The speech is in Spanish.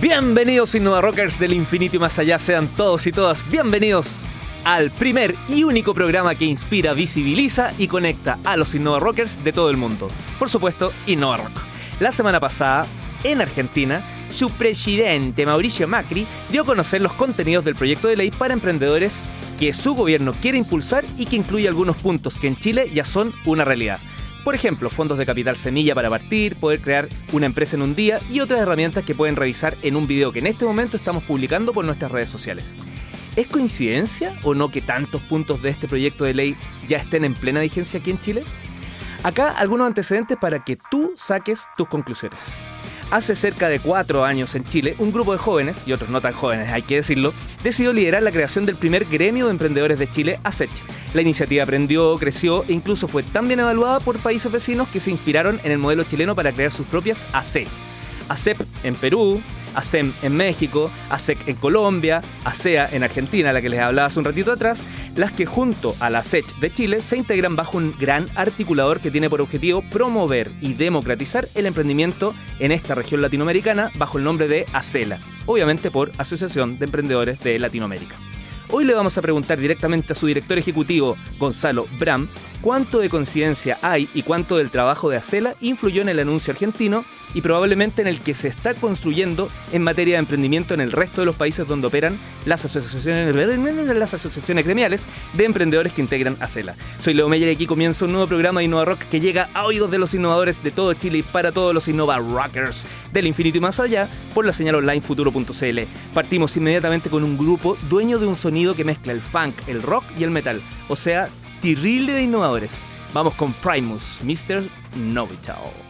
Bienvenidos Innova Rockers del infinito y más allá, sean todos y todas bienvenidos al primer y único programa que inspira, visibiliza y conecta a los Innova Rockers de todo el mundo. Por supuesto, Innova Rock. La semana pasada, en Argentina, su presidente Mauricio Macri dio a conocer los contenidos del proyecto de ley para emprendedores que su gobierno quiere impulsar y que incluye algunos puntos que en Chile ya son una realidad. Por ejemplo, fondos de capital semilla para partir, poder crear una empresa en un día y otras herramientas que pueden revisar en un video que en este momento estamos publicando por nuestras redes sociales. ¿Es coincidencia o no que tantos puntos de este proyecto de ley ya estén en plena vigencia aquí en Chile? Acá algunos antecedentes para que tú saques tus conclusiones. Hace cerca de cuatro años en Chile, un grupo de jóvenes, y otros no tan jóvenes, hay que decirlo, decidió liderar la creación del primer gremio de emprendedores de Chile, ASECH. La iniciativa aprendió, creció e incluso fue tan bien evaluada por países vecinos que se inspiraron en el modelo chileno para crear sus propias AC. ACEP en Perú, ASEM en México, ASEC en Colombia, ASEA en Argentina, la que les hablaba hace un ratito atrás, las que junto a la SEC de Chile se integran bajo un gran articulador que tiene por objetivo promover y democratizar el emprendimiento en esta región latinoamericana bajo el nombre de ACELA, obviamente por Asociación de Emprendedores de Latinoamérica. Hoy le vamos a preguntar directamente a su director ejecutivo, Gonzalo Bram, cuánto de coincidencia hay y cuánto del trabajo de Acela influyó en el anuncio argentino y probablemente en el que se está construyendo en materia de emprendimiento en el resto de los países donde operan las asociaciones, las asociaciones gremiales de emprendedores que integran Acela. Soy Leo Meyer y aquí comienza un nuevo programa de Innova Rock que llega a oídos de los innovadores de todo Chile y para todos los Innova Rockers del infinito y más allá por la señal online futuro.cl. Partimos inmediatamente con un grupo dueño de un sonido que mezcla el funk, el rock y el metal, o sea, terrible de innovadores. Vamos con Primus, Mr. Novitao.